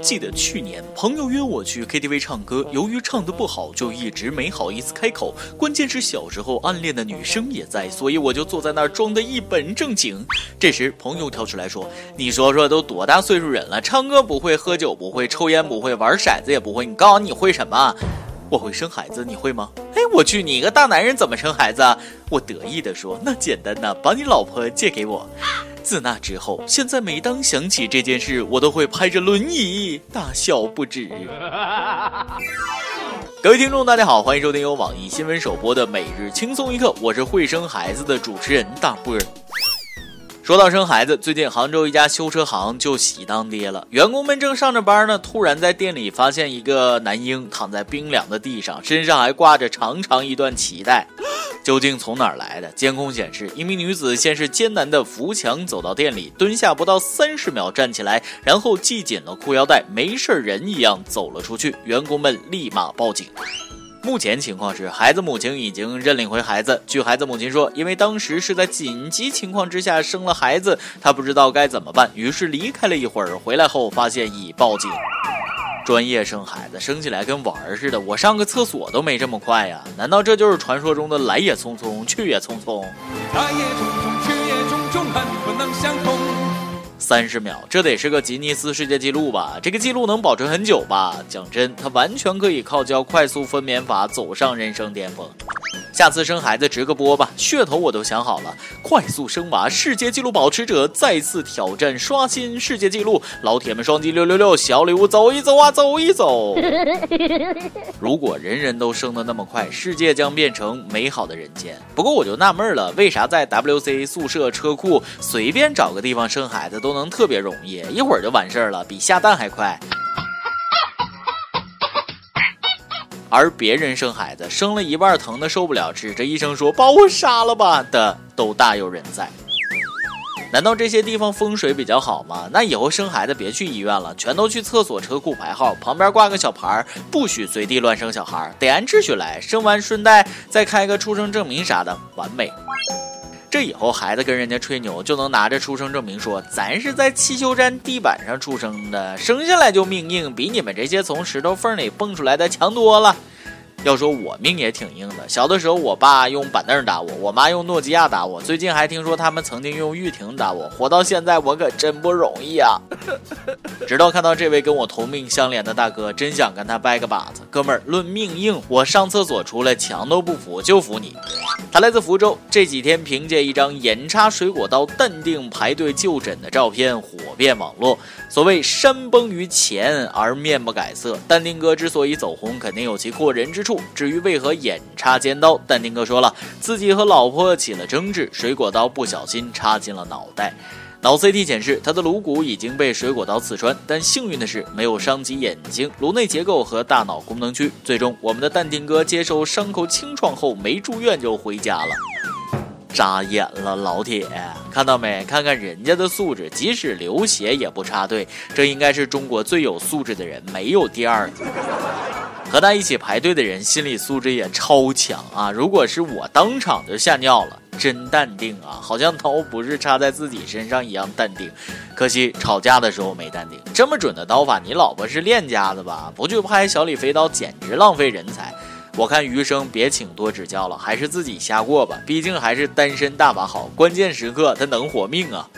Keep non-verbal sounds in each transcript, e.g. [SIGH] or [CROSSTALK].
记得去年朋友约我去 KTV 唱歌，由于唱得不好，就一直没好意思开口。关键是小时候暗恋的女生也在，所以我就坐在那儿装得一本正经。这时朋友跳出来说：“你说说，都多大岁数人了，唱歌不会，喝酒不会，抽烟不会，玩骰子也不会，你告诉我你会什么？我会生孩子，你会吗？哎，我去，你一个大男人怎么生孩子？我得意地说：那简单呐，把你老婆借给我。”自那之后，现在每当想起这件事，我都会拍着轮椅大笑不止。各位听众，大家好，欢迎收听由网易新闻首播的《每日轻松一刻》，我是会生孩子的主持人大波儿。说到生孩子，最近杭州一家修车行就喜当爹了。员工们正上着班呢，突然在店里发现一个男婴躺在冰凉的地上，身上还挂着长长一段脐带，究竟从哪儿来的？监控显示，一名女子先是艰难地扶墙走到店里，蹲下不到三十秒站起来，然后系紧了裤腰带，没事人一样走了出去。员工们立马报警。目前情况是，孩子母亲已经认领回孩子。据孩子母亲说，因为当时是在紧急情况之下生了孩子，她不知道该怎么办，于是离开了一会儿，回来后发现已报警。专业生孩子，生起来跟玩儿似的，我上个厕所都没这么快呀！难道这就是传说中的来也匆匆，去也匆匆？来也匆匆，去，三十秒，这得是个吉尼斯世界纪录吧？这个记录能保存很久吧？讲真，他完全可以靠教快速分娩法走上人生巅峰。下次生孩子直个播吧，噱头我都想好了。快速生娃世界纪录保持者再次挑战刷新世界纪录，老铁们双击六六六，小礼物走一走啊，走一走。[LAUGHS] 如果人人都生的那么快，世界将变成美好的人间。不过我就纳闷了，为啥在 WC 宿舍车库随便找个地方生孩子都能特别容易，一会儿就完事儿了，比下蛋还快。而别人生孩子生了一半疼的受不了，指着医生说“把我杀了吧”的都大有人在。难道这些地方风水比较好吗？那以后生孩子别去医院了，全都去厕所车库排号，旁边挂个小牌儿，不许随地乱生小孩，得按秩序来。生完顺带再开个出生证明啥的，完美。这以后孩子跟人家吹牛，就能拿着出生证明说咱是在汽修站地板上出生的，生下来就命硬，比你们这些从石头缝里蹦出来的强多了。要说我命也挺硬的，小的时候我爸用板凳打我，我妈用诺基亚打我，最近还听说他们曾经用玉婷打我。活到现在我可真不容易啊！[LAUGHS] 直到看到这位跟我同命相连的大哥，真想跟他掰个把子。哥们儿，论命硬，我上厕所出来墙都不服，就服你。他来自福州，这几天凭借一张眼插水果刀淡定排队就诊的照片火遍网络。所谓山崩于前而面不改色，淡定哥之所以走红，肯定有其过人之处。至于为何眼插尖刀，淡定哥说了，自己和老婆起了争执，水果刀不小心插进了脑袋。脑 CT 显示，他的颅骨已经被水果刀刺穿，但幸运的是没有伤及眼睛、颅内结构和大脑功能区。最终，我们的淡定哥接受伤口清创后没住院就回家了。扎眼了，老铁，看到没？看看人家的素质，即使流血也不插队，这应该是中国最有素质的人，没有第二。和他一起排队的人心理素质也超强啊！如果是我，当场就吓尿了。真淡定啊，好像刀不是插在自己身上一样淡定。可惜吵架的时候没淡定。这么准的刀法，你老婆是练家子吧？不去拍小李飞刀，简直浪费人才。我看余生别请多指教了，还是自己瞎过吧。毕竟还是单身大把好，关键时刻他能活命啊。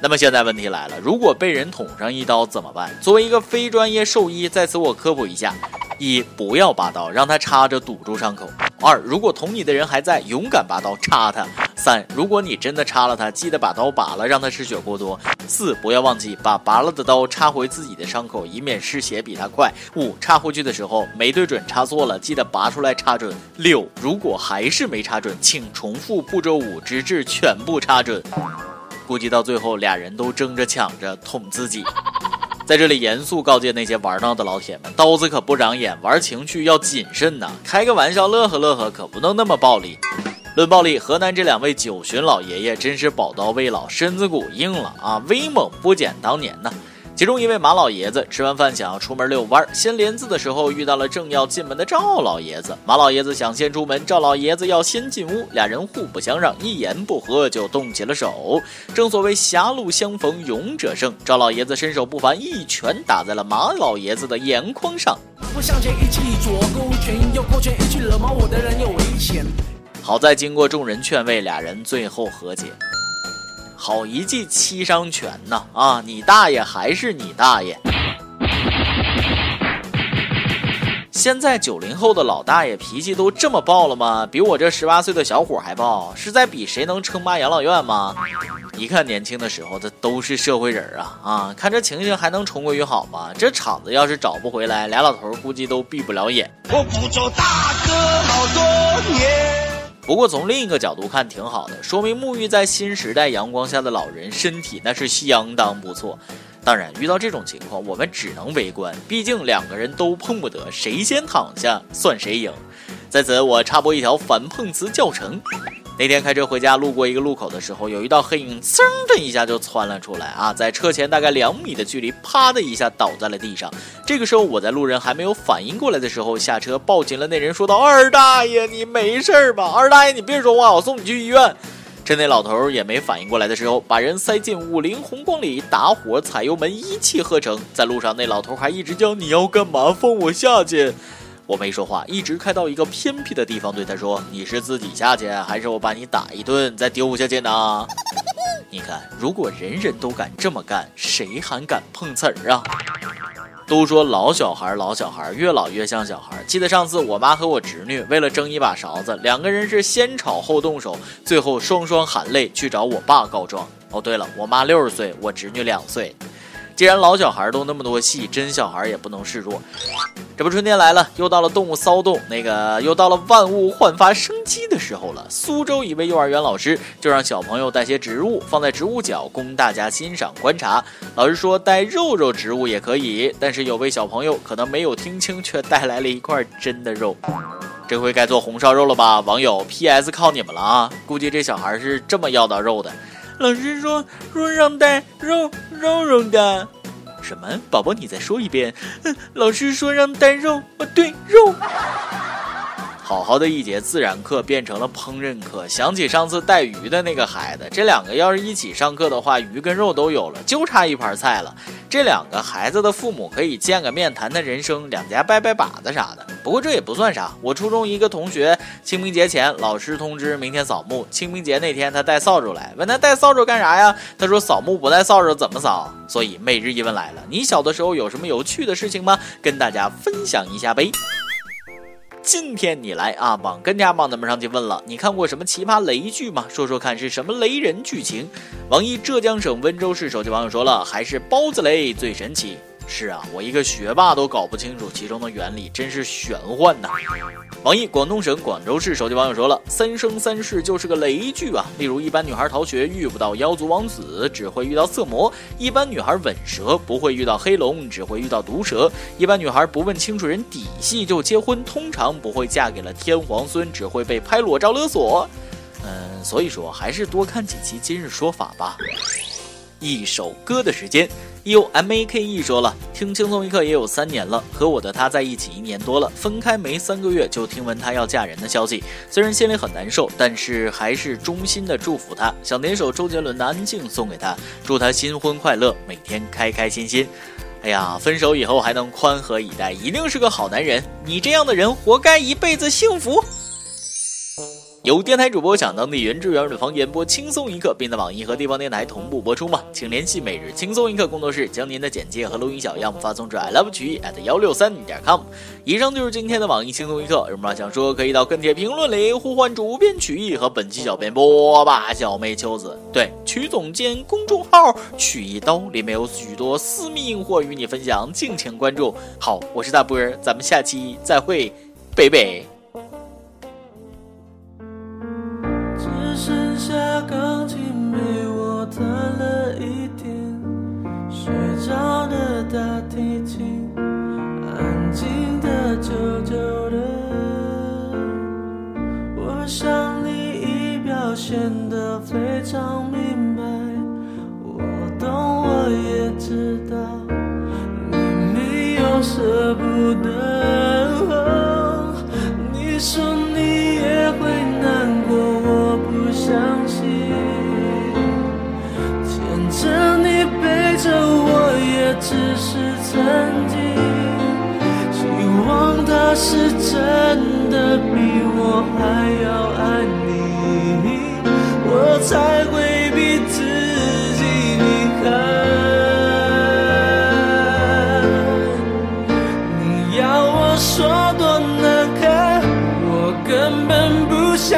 那么现在问题来了，如果被人捅上一刀怎么办？作为一个非专业兽医，在此我科普一下：一、不要拔刀，让他插着堵住伤口；二、如果捅你的人还在，勇敢拔刀插他；三、如果你真的插了他，记得把刀拔了，让他失血过多；四、不要忘记把拔了的刀插回自己的伤口，以免失血比他快；五、插回去的时候没对准，插错了，记得拔出来插准；六、如果还是没插准，请重复步骤五，直至全部插准。估计到最后，俩人都争着抢着捅自己。在这里严肃告诫那些玩闹的老铁们，刀子可不长眼，玩情趣要谨慎呐。开个玩笑，乐呵乐呵，可不能那么暴力。论暴力，河南这两位九旬老爷爷真是宝刀未老，身子骨硬了啊，威猛不减当年呢。其中一位马老爷子吃完饭想要出门遛弯，掀帘子的时候遇到了正要进门的赵老爷子。马老爷子想先出门，赵老爷子要先进屋，俩人互不相让，一言不合就动起了手。正所谓狭路相逢勇者胜，赵老爷子身手不凡，一拳打在了马老爷子的眼眶上。好在经过众人劝慰，俩人最后和解。好一记七伤拳呐！啊，你大爷还是你大爷！现在九零后的老大爷脾气都这么暴了吗？比我这十八岁的小伙还暴？是在比谁能称霸养老院吗？一看年轻的时候，这都是社会人啊！啊，看这情形还能重归于好吗？这场子要是找不回来，俩老头估计都闭不了眼。我不做大哥好多年。不过从另一个角度看，挺好的，说明沐浴在新时代阳光下的老人身体那是相当不错。当然，遇到这种情况，我们只能围观，毕竟两个人都碰不得，谁先躺下算谁赢。在此，我插播一条反碰瓷教程。那天开车回家，路过一个路口的时候，有一道黑影，噌的一下就窜了出来啊！在车前大概两米的距离，啪的一下倒在了地上。这个时候，我在路人还没有反应过来的时候，下车抱紧了那人，说道：“二大爷，你没事吧？二大爷，你别说话，我送你去医院。”趁那老头也没反应过来的时候，把人塞进五菱宏光里，打火踩油门，一气呵成。在路上，那老头还一直叫：“你要干嘛？放我下去！”我没说话，一直开到一个偏僻的地方，对他说：“你是自己下去，还是我把你打一顿再丢下去呢？” [LAUGHS] 你看，如果人人都敢这么干，谁还敢碰瓷儿啊？都说老小孩，老小孩，越老越像小孩。记得上次我妈和我侄女为了争一把勺子，两个人是先吵后动手，最后双双含泪去找我爸告状。哦，对了，我妈六十岁，我侄女两岁。既然老小孩都那么多戏，真小孩也不能示弱。这不春天来了，又到了动物骚动，那个又到了万物焕发生机的时候了。苏州一位幼儿园老师就让小朋友带些植物放在植物角，供大家欣赏观察。老师说带肉肉植物也可以，但是有位小朋友可能没有听清，却带来了一块真的肉。这回该做红烧肉了吧？网友 P.S. 靠你们了啊！估计这小孩是这么要到肉的。老师说说让带肉肉肉的，什么？宝宝，你再说一遍。[LAUGHS] 老师说让带肉，啊，对肉。好好的一节自然课变成了烹饪课，想起上次带鱼的那个孩子，这两个要是一起上课的话，鱼跟肉都有了，就差一盘菜了。这两个孩子的父母可以见个面，谈谈人生，两家拜拜把子啥的。不过这也不算啥，我初中一个同学，清明节前老师通知明天扫墓，清明节那天他带扫帚来，问他带扫帚干啥呀？他说扫墓不带扫帚怎么扫？所以每日一问来了，你小的时候有什么有趣的事情吗？跟大家分享一下呗。今天你来啊，榜跟家榜咱们上去问了，你看过什么奇葩雷剧吗？说说看是什么雷人剧情？网易浙江省温州市手机网友说了，还是包子雷最神奇。是啊，我一个学霸都搞不清楚其中的原理，真是玄幻呐。网易广东省广州市手机网友说了：“三生三世就是个雷剧啊！例如，一般女孩逃学遇不到妖族王子，只会遇到色魔；一般女孩吻蛇不会遇到黑龙，只会遇到毒蛇；一般女孩不问清楚人底细就结婚，通常不会嫁给了天皇孙，只会被拍裸照勒索。嗯，所以说还是多看几期《今日说法》吧。一首歌的时间。”U M A K E 说了，听轻松一刻也有三年了，和我的他在一起一年多了，分开没三个月就听闻他要嫁人的消息，虽然心里很难受，但是还是衷心的祝福他，想点首周杰伦的《安静》送给他，祝他新婚快乐，每天开开心心。哎呀，分手以后还能宽和以待，一定是个好男人，你这样的人活该一辈子幸福。有电台主播讲当地原汁原味的方言播轻松一刻，并在网易和地方电台同步播出吗？请联系每日轻松一刻工作室，将您的简介和录音小样发送至 i love 曲艺 at 幺六三点 com。以上就是今天的网易轻松一刻，有什么想说可以到跟帖评论里呼唤主编曲艺和本期小编播吧，小妹秋子。对，曲总监公众号曲一刀里面有许多私密硬货与你分享，敬请关注。好，我是大波儿，咱们下期再会，北北。相信牵着你背着我也只是曾经希望他是真的比我还要爱你。我才会逼自己离开。你要我说多难堪我根本不想